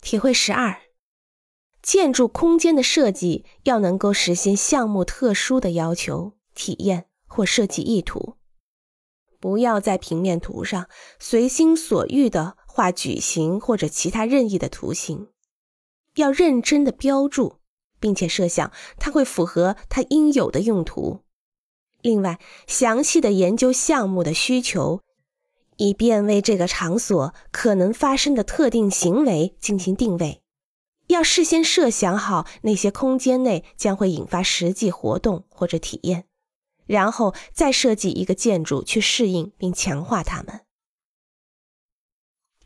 体会十二：建筑空间的设计要能够实现项目特殊的要求、体验或设计意图。不要在平面图上随心所欲地画矩形或者其他任意的图形，要认真的标注，并且设想它会符合它应有的用途。另外，详细的研究项目的需求，以便为这个场所可能发生的特定行为进行定位。要事先设想好那些空间内将会引发实际活动或者体验。然后再设计一个建筑去适应并强化它们。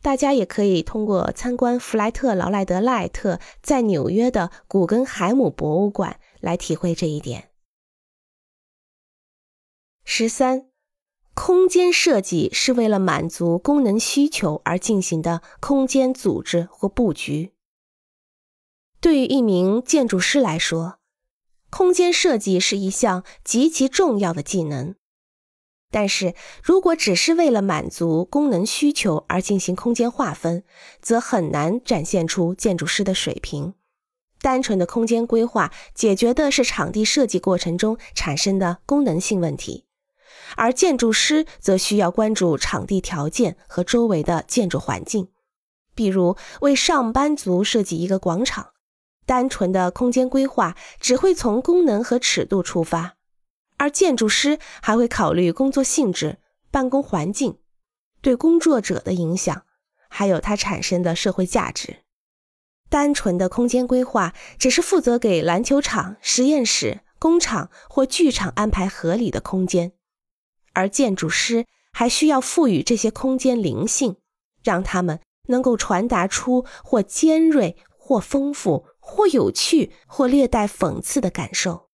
大家也可以通过参观弗莱特劳赖德赖特在纽约的古根海姆博物馆来体会这一点。十三，空间设计是为了满足功能需求而进行的空间组织或布局。对于一名建筑师来说，空间设计是一项极其重要的技能，但是如果只是为了满足功能需求而进行空间划分，则很难展现出建筑师的水平。单纯的空间规划解决的是场地设计过程中产生的功能性问题，而建筑师则需要关注场地条件和周围的建筑环境，比如为上班族设计一个广场。单纯的空间规划只会从功能和尺度出发，而建筑师还会考虑工作性质、办公环境、对工作者的影响，还有它产生的社会价值。单纯的空间规划只是负责给篮球场、实验室、工厂或剧场安排合理的空间，而建筑师还需要赋予这些空间灵性，让他们能够传达出或尖锐、或丰富。或有趣，或略带讽刺的感受。